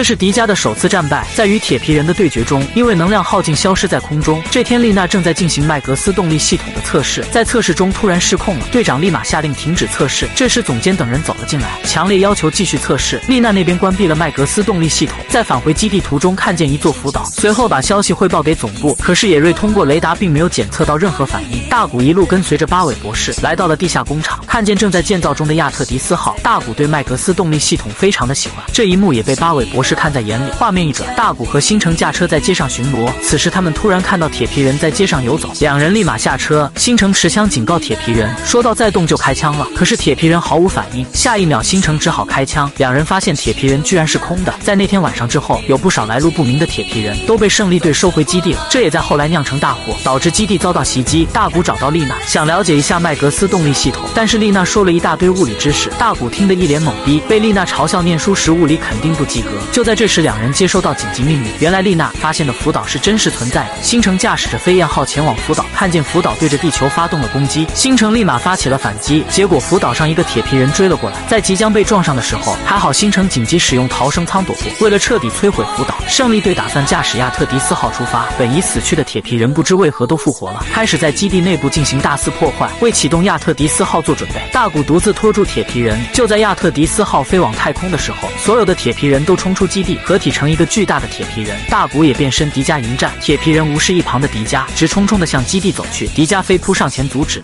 这是迪迦的首次战败，在与铁皮人的对决中，因为能量耗尽消失在空中。这天，丽娜正在进行麦格斯动力系统的测试，在测试中突然失控了，队长立马下令停止测试。这时，总监等人走了进来，强烈要求继续测试。丽娜那边关闭了麦格斯动力系统，在返回基地途中看见一座浮岛，随后把消息汇报给总部。可是野瑞通过雷达并没有检测到任何反应。大古一路跟随着八尾博士来到了地下工厂，看见正在建造中的亚特迪斯号。大古对麦格斯动力系统非常的喜欢，这一幕也被八尾博士是看在眼里。画面一转，大古和星辰驾车在街上巡逻，此时他们突然看到铁皮人在街上游走，两人立马下车。星辰持枪警告铁皮人，说到再动就开枪了。可是铁皮人毫无反应，下一秒星辰只好开枪。两人发现铁皮人居然是空的。在那天晚上之后，有不少来路不明的铁皮人都被胜利队收回基地了，这也在后来酿成大火，导致基地遭到袭击。大古找到丽娜，想了解一下麦格斯动力系统，但是丽娜说了一大堆物理知识，大古听得一脸懵逼，被丽娜嘲笑念书时物理肯定不及格。就就在这时，两人接收到紧急命令，原来丽娜发现的福岛是真实存在的。星城驾驶着飞燕号前往福岛，看见福岛对着地球发动了攻击，星城立马发起了反击，结果福岛上一个铁皮人追了过来，在即将被撞上的时候，还好星城紧急使用逃生舱躲过。为了彻底摧毁福岛，胜利队打算驾驶亚特迪斯号出发。本已死去的铁皮人不知为何都复活了，开始在基地内部进行大肆破坏，为启动亚特迪斯号做准备。大古独自拖住铁皮人，就在亚特迪斯号飞往太空的时候，所有的铁皮人都冲出出基地，合体成一个巨大的铁皮人。大古也变身迪迦迎战，铁皮人无视一旁的迪迦，直冲冲的向基地走去。迪迦飞扑上前阻止。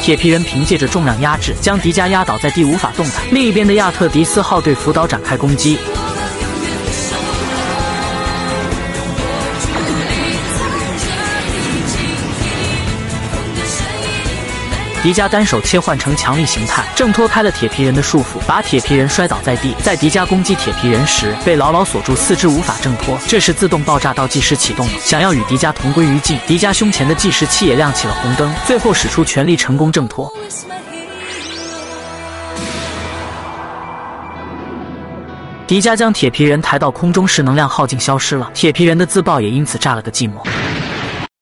铁皮人凭借着重量压制，将迪迦压倒在地，无法动弹。另一边的亚特迪斯号对福岛展开攻击。迪迦单手切换成强力形态，挣脱开了铁皮人的束缚，把铁皮人摔倒在地。在迪迦攻击铁皮人时，被牢牢锁住，四肢无法挣脱。这时，自动爆炸倒计时启动了，想要与迪迦同归于尽。迪迦胸前的计时器也亮起了红灯，最后使出全力，成功挣脱。迪迦将铁皮人抬到空中时，能量耗尽消失了，铁皮人的自爆也因此炸了个寂寞。